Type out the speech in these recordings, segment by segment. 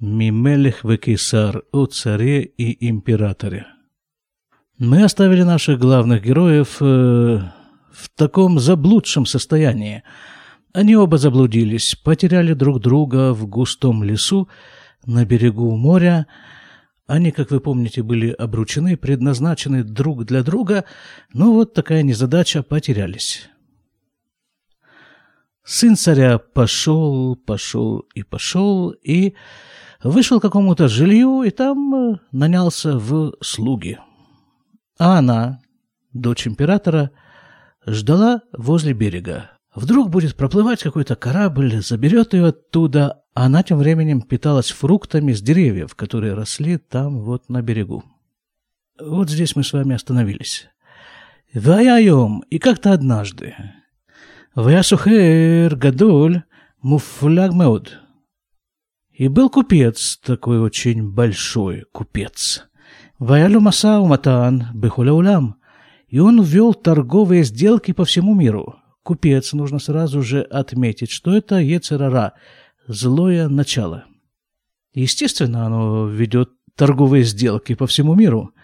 Мимелех Векисар о царе и императоре. Мы оставили наших главных героев э, в таком заблудшем состоянии. Они оба заблудились, потеряли друг друга в густом лесу на берегу моря. Они, как вы помните, были обручены, предназначены друг для друга, но вот такая незадача, потерялись. Сын царя пошел, пошел и пошел, и вышел к какому-то жилью, и там э, нанялся в слуги. А она, дочь императора, ждала возле берега. Вдруг будет проплывать какой-то корабль, заберет ее оттуда, а она тем временем питалась фруктами с деревьев, которые росли там вот на берегу. Вот здесь мы с вами остановились. Ваяем, и как-то однажды. Ваясухер гадоль муфляг меуд. И был купец, такой очень большой купец. Ваялю Масау Матан Бехуляулям. И он ввел торговые сделки по всему миру. Купец, нужно сразу же отметить, что это Ецерара, злое начало. Естественно, оно ведет торговые сделки по всему миру.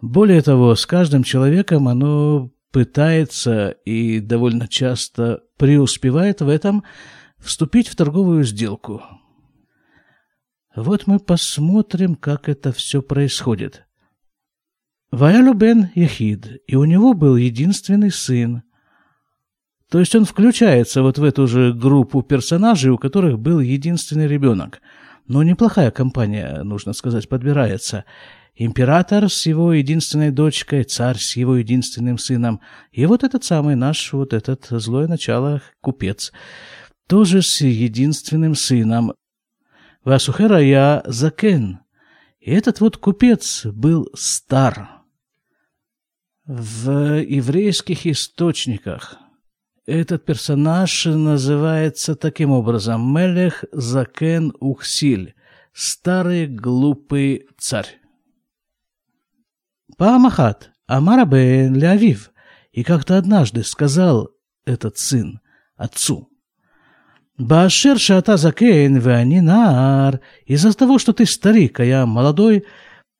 Более того, с каждым человеком оно пытается и довольно часто преуспевает в этом вступить в торговую сделку. Вот мы посмотрим, как это все происходит. Ваялю бен Яхид, и у него был единственный сын. То есть он включается вот в эту же группу персонажей, у которых был единственный ребенок. Но неплохая компания, нужно сказать, подбирается. Император с его единственной дочкой, царь с его единственным сыном. И вот этот самый наш, вот этот злое начало, купец, тоже с единственным сыном. Васухера я закен. И этот вот купец был стар. В еврейских источниках этот персонаж называется таким образом Мелех Закен Ухсиль, старый глупый царь. Памахат, Амара бен Леавив, и как-то однажды сказал этот сын отцу, Баашер шата закейн веанинар, из-за того, что ты старик, а я молодой,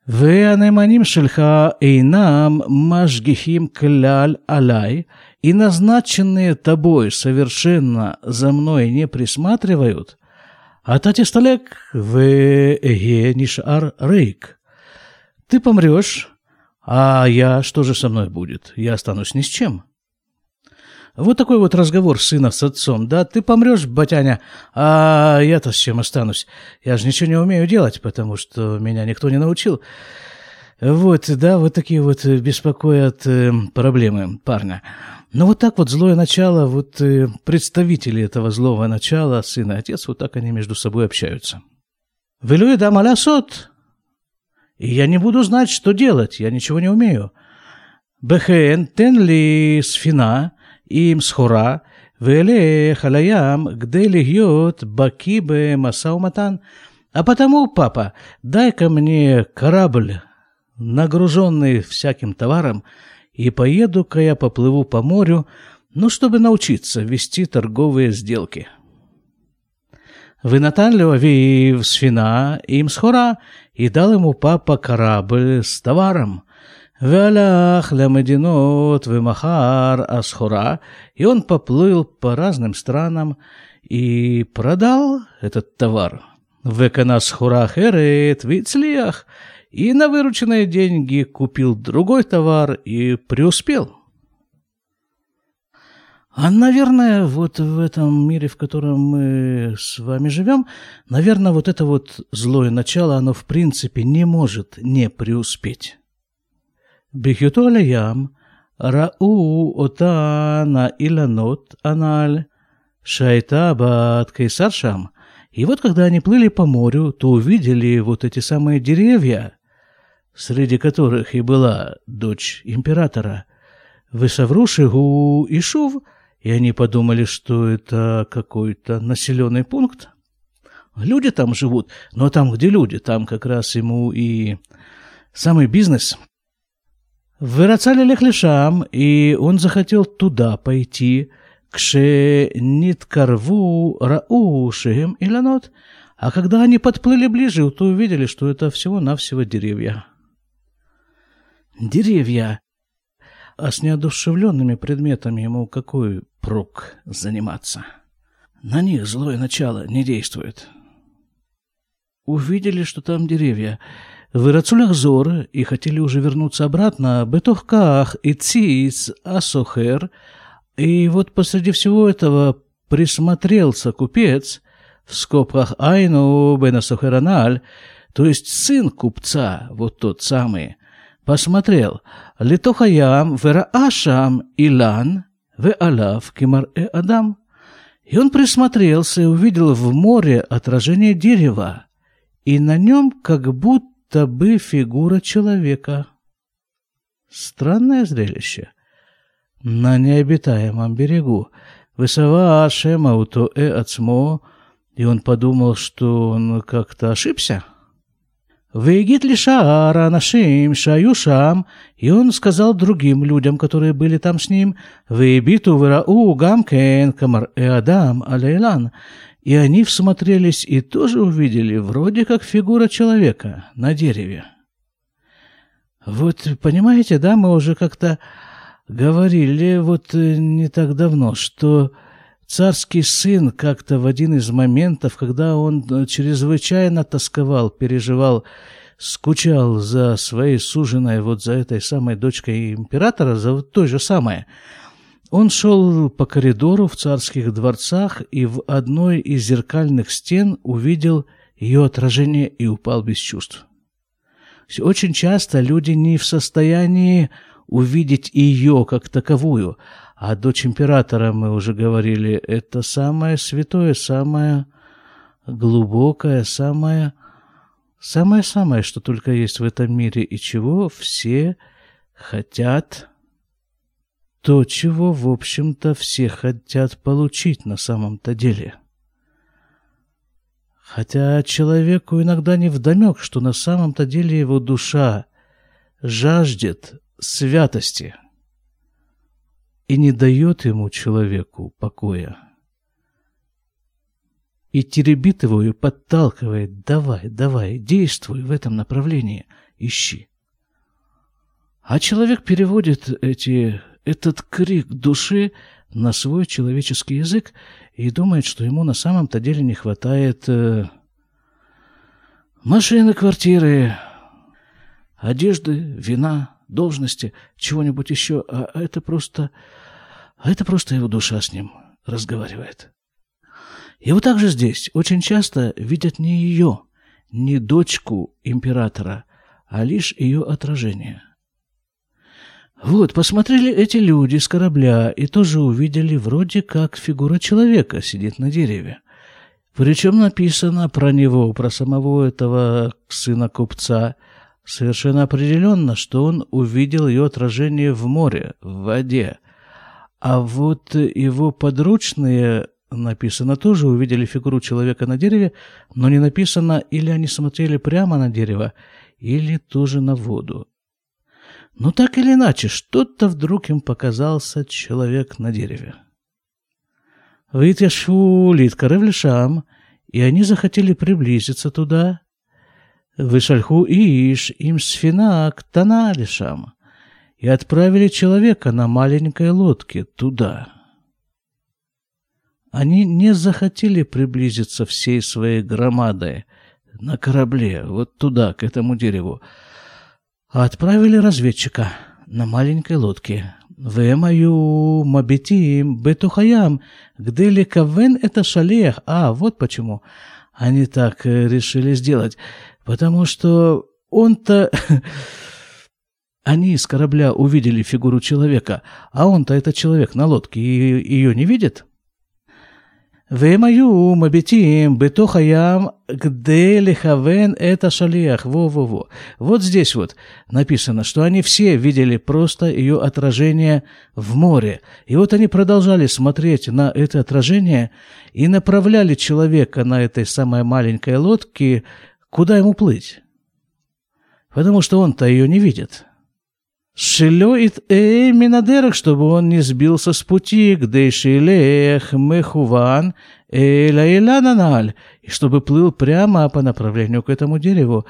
веанеманим шельха эйнам мажгихим кляль алай, и назначенные тобой совершенно за мной не присматривают, а татисталек веге нишар рейк. Ты помрешь, а я, что же со мной будет? Я останусь ни с чем. Вот такой вот разговор сына с отцом. Да, ты помрешь, батяня, а я-то с чем останусь? Я же ничего не умею делать, потому что меня никто не научил. Вот, да, вот такие вот беспокоят э, проблемы парня. Но вот так вот злое начало, вот э, представители этого злого начала, сын и отец, вот так они между собой общаются. «Велюй да малясот!» И я не буду знать, что делать, я ничего не умею. Бехен тен ли сфина им схора, ואלך על הים כדי להיות בקיא במשא ומתן. А потому, папа, дай-ка мне корабль, нагруженный всяким товаром, и поеду-ка я поплыву по морю, ну, чтобы научиться вести торговые сделки. Вынатан Леовиев свина им схора, и дал ему папа корабль с товаром. Валях лямединот вымахар асхура, и он поплыл по разным странам и продал этот товар. Веканас хурах эрет вицлиях, и на вырученные деньги купил другой товар и преуспел. А, наверное, вот в этом мире, в котором мы с вами живем, наверное, вот это вот злое начало, оно в принципе не может не преуспеть. בהיותו על הים, ראו אותן האילנות הנ"ל, שהייתה בת קיסר שם. И вот когда они плыли по морю, то увидели вот эти самые деревья, среди которых и была дочь императора, Высаврушигу и Шув, и они подумали, что это какой-то населенный пункт. Люди там живут, но там, где люди, там как раз ему и самый бизнес. Вырацали Лехлишам, и он захотел туда пойти, кше-нит-карву рау шехем иланот. А когда они подплыли ближе, то увидели, что это всего-навсего деревья. Деревья. А с неодушевленными предметами ему какой прок заниматься? На них злое начало не действует. Увидели, что там деревья в Ирацулях-Зор и хотели уже вернуться обратно, Бетохках и Циис, Асохер, и вот посреди всего этого присмотрелся купец, в скобках Айну Бенасохераналь, то есть сын купца, вот тот самый, посмотрел. Литохаям Вераашам Илан Веалав Кимар Э Адам. И он присмотрелся и увидел в море отражение дерева, и на нем как будто будто фигура человека. Странное зрелище. На необитаемом берегу. Высова Шема уто э ацмо, и он подумал, что он как-то ошибся. Выгит ли Шаара нашим Шаюшам, и он сказал другим людям, которые были там с ним, «Выбиту вырау гамкен камар э адам алейлан», и они всмотрелись и тоже увидели вроде как фигура человека на дереве. Вот, понимаете, да, мы уже как-то говорили вот э, не так давно, что царский сын как-то в один из моментов, когда он э, чрезвычайно тосковал, переживал, скучал за своей суженой, вот за этой самой дочкой императора, за той же самой, он шел по коридору в царских дворцах и в одной из зеркальных стен увидел ее отражение и упал без чувств. Очень часто люди не в состоянии увидеть ее как таковую, а дочь императора, мы уже говорили, это самое святое, самое глубокое, самое самое-самое, что только есть в этом мире, и чего все хотят то, чего, в общем-то, все хотят получить на самом-то деле. Хотя человеку иногда не вдомек, что на самом-то деле его душа жаждет святости и не дает ему, человеку, покоя. И теребит его и подталкивает, давай, давай, действуй в этом направлении, ищи. А человек переводит эти этот крик души на свой человеческий язык и думает, что ему на самом-то деле не хватает э, машины, квартиры, одежды, вина, должности, чего-нибудь еще. А это просто... А это просто его душа с ним разговаривает. И вот так здесь очень часто видят не ее, не дочку императора, а лишь ее отражение – вот, посмотрели эти люди с корабля и тоже увидели вроде как фигура человека сидит на дереве. Причем написано про него, про самого этого сына купца, совершенно определенно, что он увидел ее отражение в море, в воде. А вот его подручные, написано, тоже увидели фигуру человека на дереве, но не написано, или они смотрели прямо на дерево, или тоже на воду. Но так или иначе, что-то вдруг им показался человек на дереве. Вытяшу литкары в лешам, и они захотели приблизиться туда. Вышальху иш им сфина к лешам, и отправили человека на маленькой лодке туда. Они не захотели приблизиться всей своей громадой на корабле, вот туда, к этому дереву, Отправили разведчика на маленькой лодке. Вэмаю мабитим бетухаям, где ли кавен это шалех. А, вот почему они так э, решили сделать. Потому что он-то... Они из корабля увидели фигуру человека, а он-то этот человек на лодке и ее не видит. והם היו מביטים בתוך הים כדי לכוון את השליח. Во-во-во. Вот здесь вот написано, что они все видели просто ее отражение в море. И вот они продолжали смотреть на это отражение и направляли человека на этой самой маленькой лодке, куда ему плыть. Потому что он-то ее не видит. Шилёит э минадерах, чтобы он не сбился с пути, где шилех мехуван эля элананаль, и чтобы плыл прямо по направлению к этому дереву.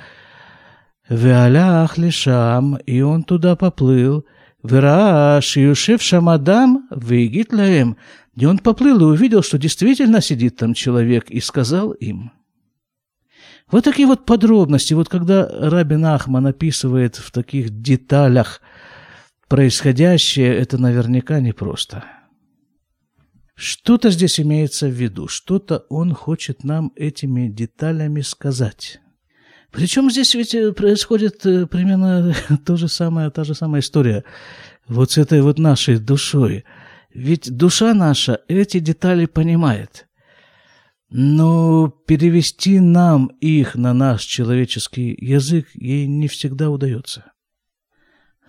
Веалях лишам, и он туда поплыл. Вера шиюшев шамадам выгит лаем, и он поплыл и увидел, что действительно сидит там человек, и сказал им. Вот такие вот подробности, вот когда Рабин Ахман описывает в таких деталях происходящее, это наверняка непросто. Что-то здесь имеется в виду, что-то он хочет нам этими деталями сказать. Причем здесь ведь э, происходит э, примерно то же самое, та же самая история вот с этой вот нашей душой – ведь душа наша эти детали понимает. Но перевести нам их на наш человеческий язык ей не всегда удается.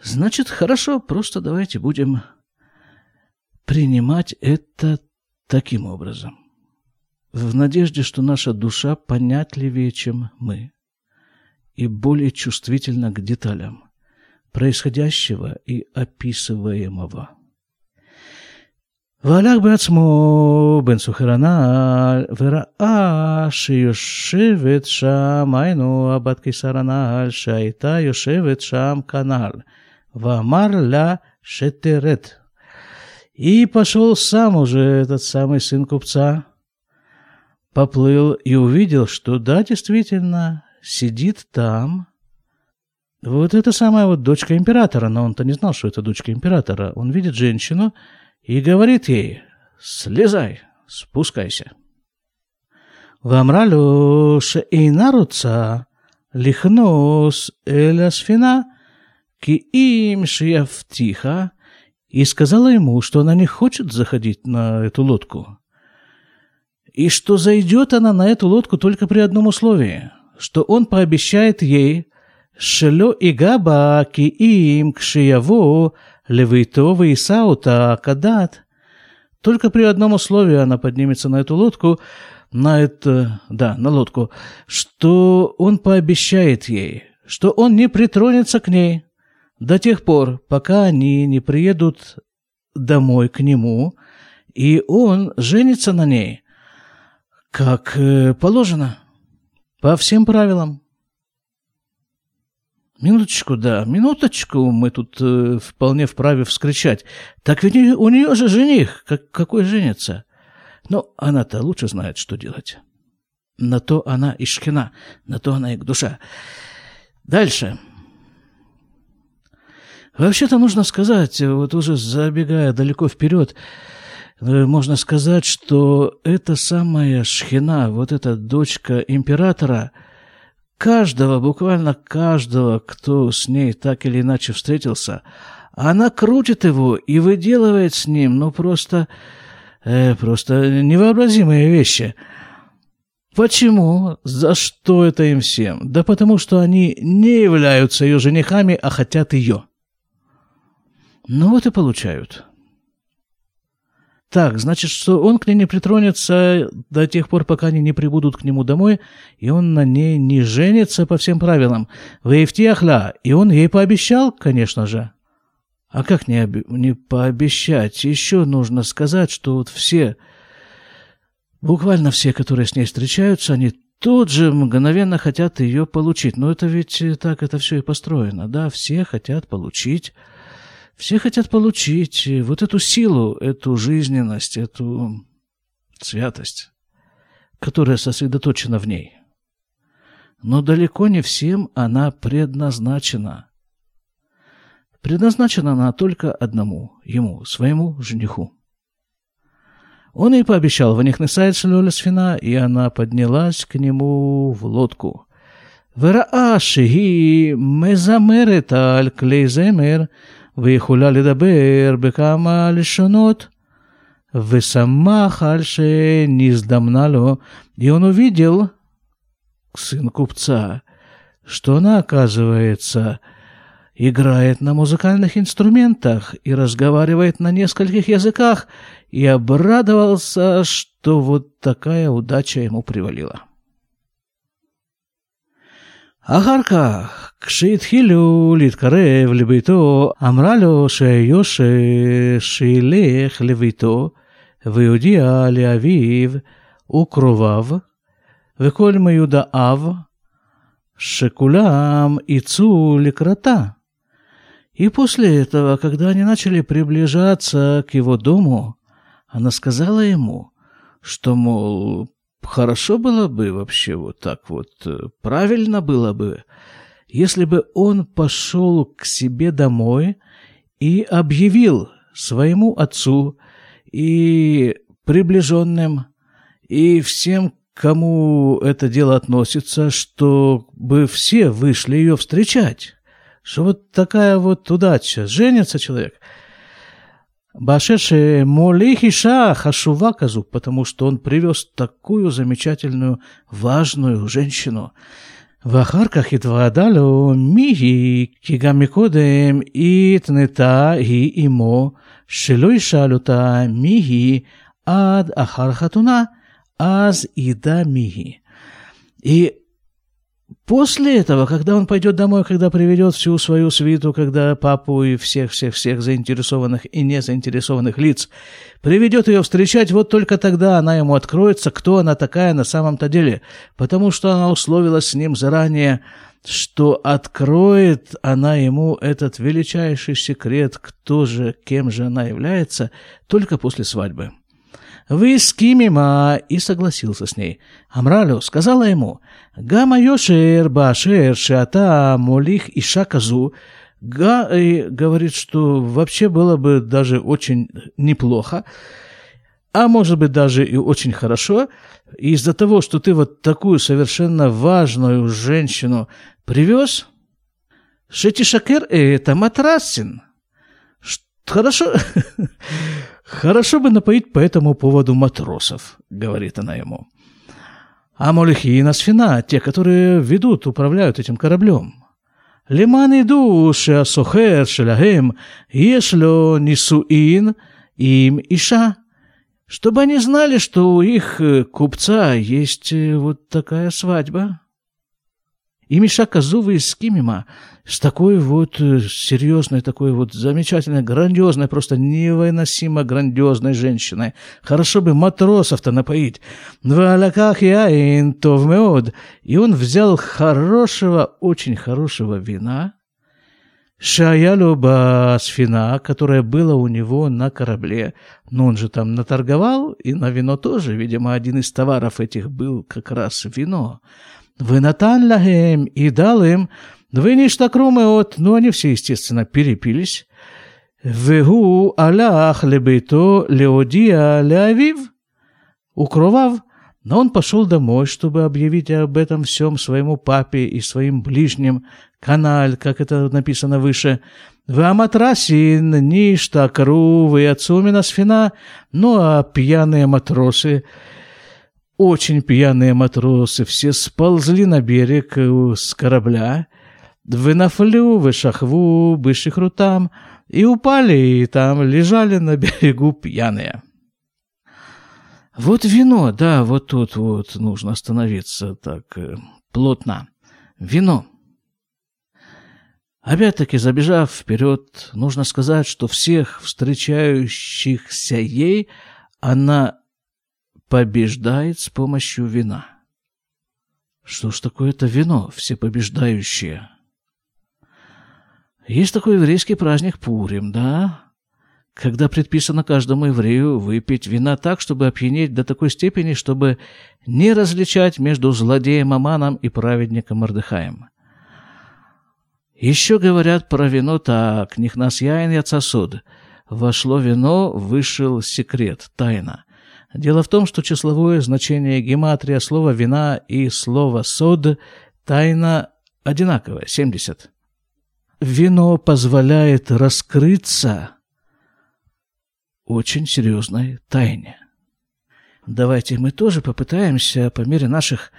Значит, хорошо, просто давайте будем принимать это таким образом. В надежде, что наша душа понятливее, чем мы, и более чувствительна к деталям происходящего и описываемого. והלך בעצמו בין סוחר הנעל, וראה שיושבת שם, היינו הבת קיסר הנעל, שהייתה יושבת שם כנעל, Вамар ля шетерет. И пошел сам уже этот самый сын купца, поплыл и увидел, что да, действительно, сидит там. Вот эта самая вот дочка императора, но он-то не знал, что это дочка императора. Он видит женщину и говорит ей, слезай, спускайся. Вамралю шеинаруца лихнос эля сфина Киим Шьяфтиха и сказала ему, что она не хочет заходить на эту лодку, и что зайдет она на эту лодку только при одном условии, что он пообещает ей «Шелё и габа киим кшияву левитова исаута кадат». Только при одном условии она поднимется на эту лодку, на это, да, на лодку, что он пообещает ей, что он не притронется к ней, до тех пор, пока они не приедут домой к нему, и он женится на ней, как э, положено, по всем правилам. Минуточку, да, минуточку, мы тут э, вполне вправе вскричать. Так ведь у нее же жених, как, какой женится? Но она-то лучше знает, что делать. На то она и шхина, на то она и душа. Дальше. Вообще-то нужно сказать, вот уже забегая далеко вперед, э, можно сказать, что эта самая шхина, вот эта дочка императора – каждого, буквально каждого, кто с ней так или иначе встретился, она крутит его и выделывает с ним, ну, просто, э, просто невообразимые вещи. Почему? За что это им всем? Да потому что они не являются ее женихами, а хотят ее. Ну вот и получают. Так, значит, что он к ней не притронется до тех пор, пока они не прибудут к нему домой, и он на ней не женится по всем правилам. Вейфтиахля, и он ей пообещал, конечно же. А как не, оби- не пообещать? Еще нужно сказать, что вот все, буквально все, которые с ней встречаются, они тут же мгновенно хотят ее получить. Но это ведь так это все и построено, да? Все хотят получить все хотят получить вот эту силу, эту жизненность, эту святость, которая сосредоточена в ней. Но далеко не всем она предназначена. Предназначена она только одному, ему, своему жениху. Он и пообещал в них ванихнесается Лёля Сфина, и она поднялась к нему в лодку. «Вераа шиги мезамерет аль клейземер», ויכולה לדבר בכמה לשונות, ושמח על שנזדמנה לו, и он увидел, сын купца, что она, оказывается, играет на музыкальных инструментах и разговаривает на нескольких языках, и обрадовался, что вот такая удача ему привалила. אחר כך, כשהתחילו להתקרב לביתו, אמרה לו שיושר שילך לביתו ויודיע לאביו וקרוביו וכל מיודעיו шекулям и цули крота. И после этого, когда они начали приближаться к его дому, она сказала ему, что, мол, хорошо было бы вообще вот так вот, правильно было бы, если бы он пошел к себе домой и объявил своему отцу и приближенным, и всем, кому это дело относится, чтобы все вышли ее встречать. Что вот такая вот удача. Женится человек. Башеше Молихиша Хашува Казу, потому что он привез такую замечательную, важную женщину. В Ахарках и Твадалю Михи Кигамикодем и Тнета и Имо Шилой Шалюта Михи Ад Ахархатуна Аз Ида Михи. И после этого, когда он пойдет домой, когда приведет всю свою свиту, когда папу и всех-всех-всех заинтересованных и не заинтересованных лиц приведет ее встречать, вот только тогда она ему откроется, кто она такая на самом-то деле, потому что она условилась с ним заранее, что откроет она ему этот величайший секрет, кто же, кем же она является, только после свадьбы. Вы с Кимима и согласился с ней. Амралю сказала ему, Гама Йошер Башер Шата Молих и Шаказу, Га, и говорит, что вообще было бы даже очень неплохо, а может быть даже и очень хорошо, из-за того, что ты вот такую совершенно важную женщину привез, Шетишакер это матрасин. Хорошо, «Хорошо бы напоить по этому поводу матросов», — говорит она ему. «А молихи и насфина, те, которые ведут, управляют этим кораблем. Лиман иду, шеасохер, шелагем, ешло нисуин, им иша». Чтобы они знали, что у их э, купца есть э, вот такая свадьба. И Миша Казува из Скимима с такой вот э, серьезной, такой вот замечательной, грандиозной, просто невыносимо грандиозной женщиной. Хорошо бы матросов-то напоить. В алаках яин тов меод. И он взял хорошего, очень хорошего вина, Шаялю Басфина, которое было у него на корабле. Но он же там наторговал, и на вино тоже. Видимо, один из товаров этих был как раз вино. Вынатан лагем и дал им Двойништакру от, ну они все, естественно, перепились. Вегу алях лебейто леодия леавив, укровав, но он пошел домой, чтобы объявить об этом всем своему папе и своим ближним, каналь, как это написано выше. В Аматрасин, Ништакру, в Ацумина Сфина, ну а пьяные матросы, очень пьяные матросы, все сползли на берег с корабля, Вынафлю, вышахву, бышихрутам, и упали, и там лежали на берегу пьяные. Вот вино, да, вот тут вот нужно остановиться так э, плотно. Вино. Опять-таки, забежав вперед, нужно сказать, что всех встречающихся ей она побеждает с помощью вина. Что ж такое это вино, всепобеждающее? Есть такой еврейский праздник Пурим, да? Когда предписано каждому еврею выпить вина так, чтобы опьянеть до такой степени, чтобы не различать между злодеем Аманом и праведником Мордыхаем. Еще говорят про вино так, «Нихнас яин яцасуд». Вошло вино, вышел секрет, тайна. Дело в том, что числовое значение гематрия слова «вина» и слова «сод» тайна одинаковая, 70 вино позволяет раскрыться очень серьезной тайне. Давайте мы тоже попытаемся по мере наших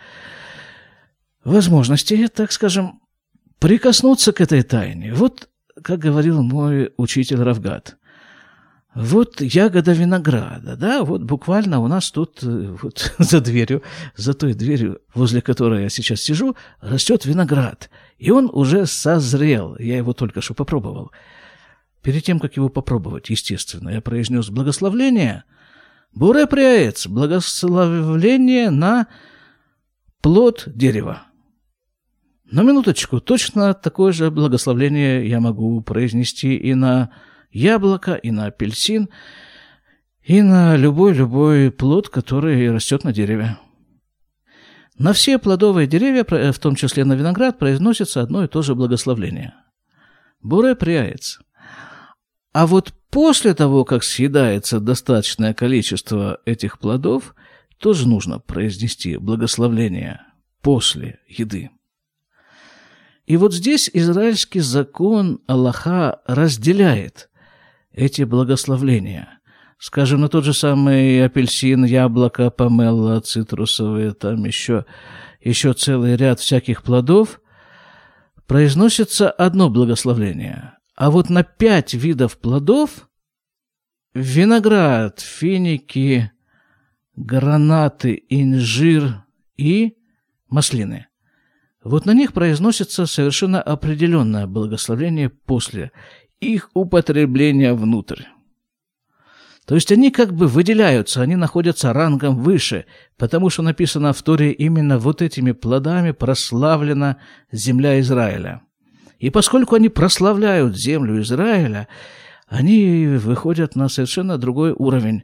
возможностей, так скажем, прикоснуться к этой тайне. Вот, как говорил мой учитель Равгат, Вот ягода винограда, да, вот буквально у нас тут э, вот за дверью, за той дверью, возле которой я сейчас сижу, растет виноград. И он уже созрел, я его только что попробовал. Перед тем, как его попробовать, естественно, я произнес благословление. Буре приаец, благословление на плод дерева. На минуточку, точно такое же благословление я могу произнести и на яблоко, и на апельсин, и на любой-любой плод, который растет на дереве. На все плодовые деревья, в том числе на виноград, произносится одно и то же благословление. Буре приаец. А вот после того, как съедается достаточное количество этих плодов, тоже нужно произнести благословление после еды. И вот здесь израильский закон Аллаха разделяет эти благословления. Скажем, на тот же самый апельсин, яблоко, помело, цитрусовые, там еще, еще целый ряд всяких плодов, произносится одно благословление. А вот на пять видов плодов – виноград, финики, гранаты, инжир и маслины. Вот на них произносится совершенно определенное благословение после их употребления внутрь. То есть они как бы выделяются, они находятся рангом выше, потому что написано в Торе именно вот этими плодами прославлена земля Израиля. И поскольку они прославляют землю Израиля, они выходят на совершенно другой уровень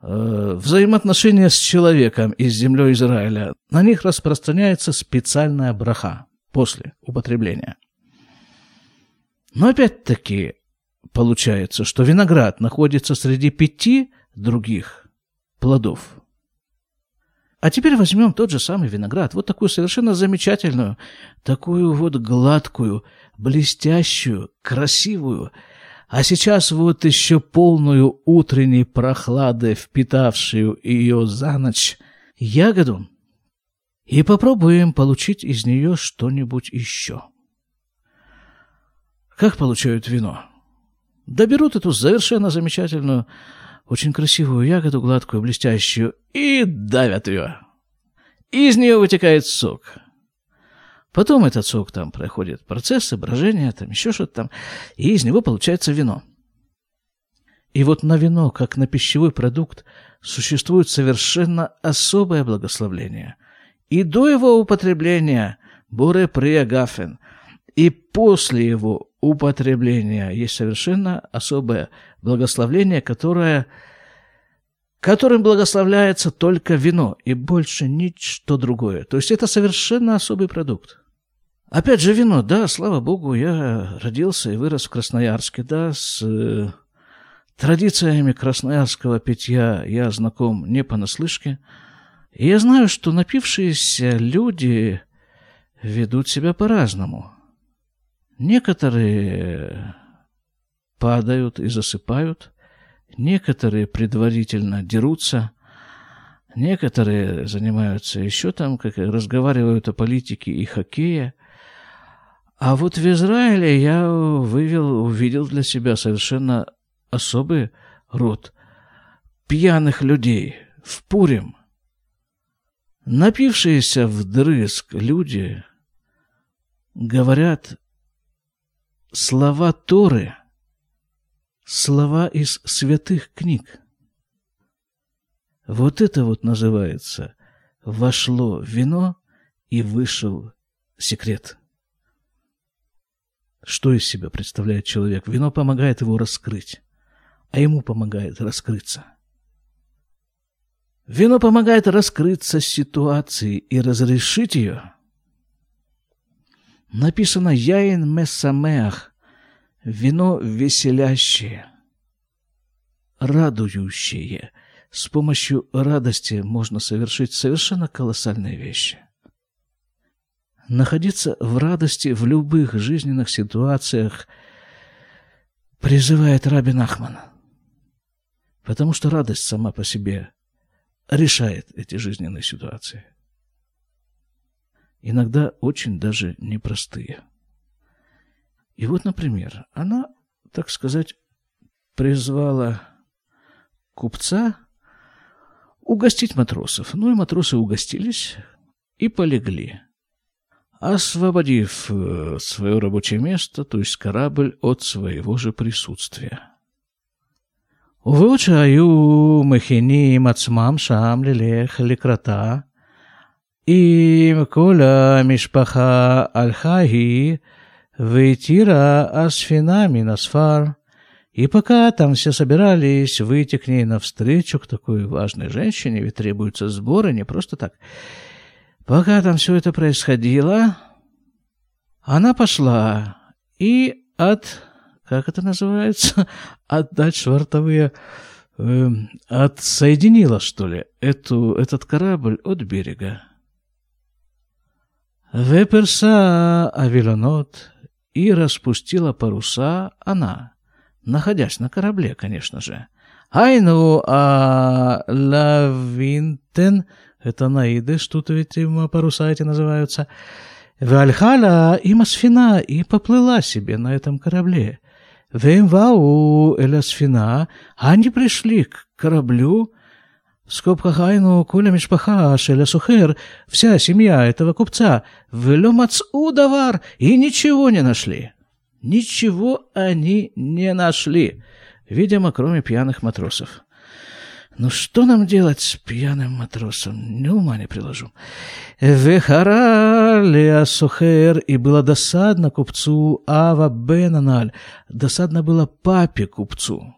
э, взаимоотношения с человеком и с землей Израиля. На них распространяется специальная браха после употребления. Но опять-таки получается, что виноград находится среди пяти других плодов. А теперь возьмем тот же самый виноград, вот такую совершенно замечательную, такую вот гладкую, блестящую, красивую, а сейчас вот еще полную утренней прохлады, впитавшую ее за ночь, ягоду, и попробуем получить из нее что-нибудь еще. Как получают вино? Да берут эту совершенно замечательную, очень красивую ягоду, гладкую, блестящую, и давят ее. Из нее вытекает сок. Потом этот сок там проходит процессы, брожения, там еще что-то там, и из него получается вино. И вот на вино, как на пищевой продукт, существует совершенно особое благословление. И до его употребления буре приагафен, и после его употребления есть совершенно особое благословление, которое, которым благословляется только вино и больше ничто другое. То есть это совершенно особый продукт. Опять же вино, да, слава богу, я родился и вырос в Красноярске, да, с э, традициями красноярского питья я знаком не понаслышке. И я знаю, что напившиеся люди ведут себя по-разному. Некоторые падают и засыпают, некоторые предварительно дерутся, некоторые занимаются еще там, как разговаривают о политике и хоккее. А вот в Израиле я вывел, увидел для себя совершенно особый род пьяных людей в Пурим. Напившиеся вдрызг люди говорят слова Торы, слова из святых книг. Вот это вот называется «вошло вино и вышел секрет». Что из себя представляет человек? Вино помогает его раскрыть, а ему помогает раскрыться. Вино помогает раскрыться ситуации и разрешить ее – Написано «Яин месамеах» — вино веселящее, радующее. С помощью радости можно совершить совершенно колоссальные вещи. Находиться в радости в любых жизненных ситуациях призывает Рабин Ахман. Потому что радость сама по себе решает эти жизненные ситуации иногда очень даже непростые. И вот, например, она, так сказать, призвала купца угостить матросов. Ну и матросы угостились и полегли, освободив э, свое рабочее место, то есть корабль, от своего же присутствия. ובעוד שהיו מכינים עצמם שם ללך לקראתה, אם כל המשפחה הלכה היא והתירה הספינה מן הספר, и пока там все собирались выйти к ней навстречу, к такой важной женщине, ведь требуются сборы, не просто так. Пока там все это происходило, она пошла и от как это называется, отдать швартовые, э, отсоединила, что ли, эту, этот корабль от берега. Веперса авилонот и распустила паруса она, находясь на корабле, конечно же. Айну а лавинтен, это наидыш, тут ведь паруса эти называются, Вальхала и Масфина и поплыла себе на этом корабле. Вемвау Элясфина, они пришли к кораблю, в скобках Айну Куля Мишпаха Шеля Сухер, вся семья этого купца, Веломацу Давар, и ничего не нашли. Ничего они не нашли, видимо, кроме пьяных матросов. Ну что нам делать с пьяным матросом? Ни ума не приложу. Вехара Леасухер, и было досадно купцу Ава Бенаналь, досадно было папе купцу.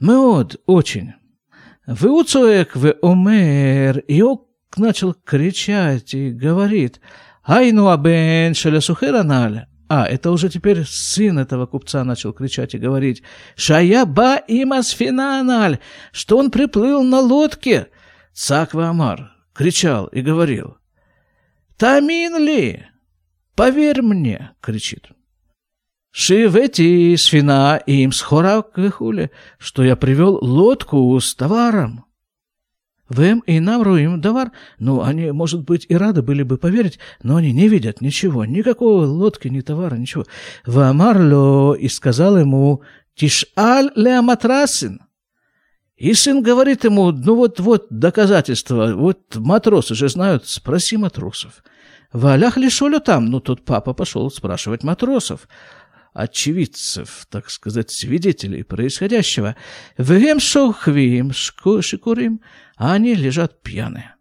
Меод, очень. Выуцуек в омер, и он начал кричать и говорит, Айну абен шелясухер аналь, а, это уже теперь сын этого купца начал кричать и говорить. «Шаяба имас финаналь!» Что он приплыл на лодке. Цаква Амар кричал и говорил. «Тамин ли? Поверь мне!» — кричит. «Шивети свина им схорак вихуле, что я привел лодку с товаром». Вем и нам руим давар. Ну, они, может быть, и рады были бы поверить, но они не видят ничего, никакого лодки, ни товара, ничего. Вамарло и сказал ему, Тишаль леаматрасин. И сын говорит ему, ну вот-вот доказательства, вот матросы же знают, спроси матросов. Валях ли шолю там? Ну, тут папа пошел спрашивать матросов очевидцев, так сказать, свидетелей происходящего. Вем шохвим шикурим, а они лежат пьяные.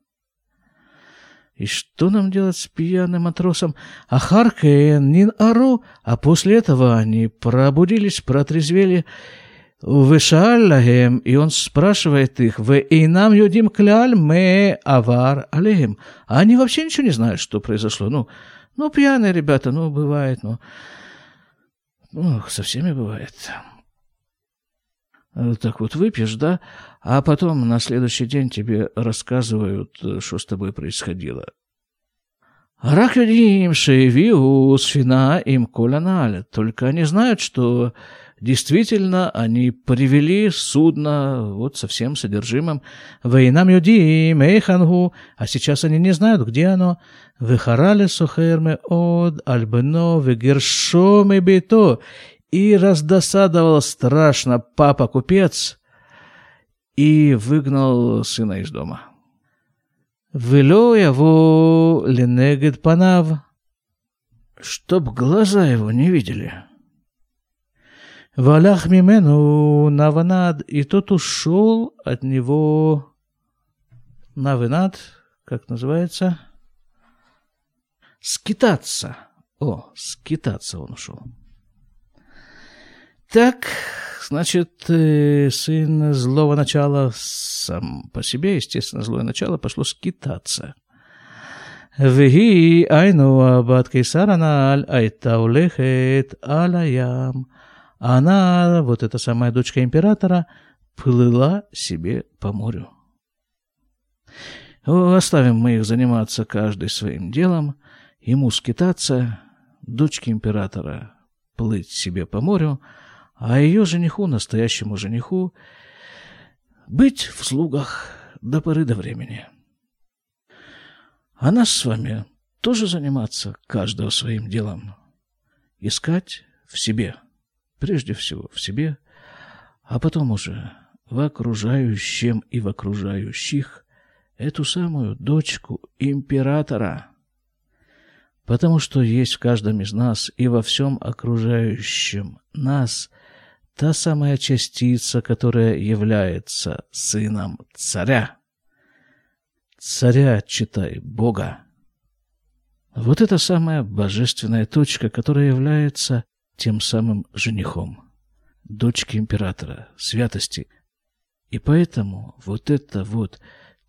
И что нам делать с пьяным матросом? Ахаркен, нин ару, а после этого они пробудились, протрезвели, Вышаллахем, и он спрашивает их, «Вы и нам юдим кляль мы авар алейхим». А они вообще ничего не знают, что произошло. Ну, ну, пьяные ребята, ну, бывает, ну. Ну, со всеми бывает. Э, так вот выпьешь, да, а потом на следующий день тебе рассказывают, э, что с тобой происходило. Рак им шеевиу сфина им коляналь. Только они знают, что действительно они привели судно вот со всем содержимым. Вейнам юдим эйхангу, а сейчас они не знают, где оно. Вехарали сухерме от альбено вегершоме бито. И раздосадовал страшно папа-купец и выгнал сына из дома. Вело его ленегет панав, чтоб глаза его не видели. Валях мимену наванад, и тот ушел от него навинад, как называется, скитаться. О, скитаться он ушел. Так, значит, э, сын злого начала сам по себе, естественно, злое начало пошло скитаться. Веги айну абат кейсарана аль айтаулехет алаям. А она, вот эта самая дочка императора, плыла себе по морю. Оставим мы их заниматься каждый своим делом, ему скитаться, дочке императора плыть себе по морю, а ее жениху, настоящему жениху, быть в слугах до поры до времени. А нас с вами тоже заниматься каждого своим делом, искать в себе – прежде всего в себе, а потом уже в окружающем и в окружающих эту самую дочку императора. Потому что есть в каждом из нас и во всем окружающем нас та самая частица, которая является сыном царя. Царя, читай, Бога. Вот это самая божественная точка, которая является тем самым женихом, дочки императора, святости. И поэтому вот эта вот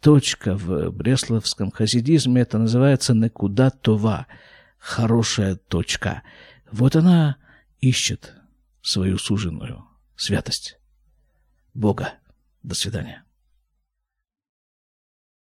точка в бресловском хасидизме, это называется «некуда това», хорошая точка. Вот она ищет свою суженую святость. Бога. До свидания.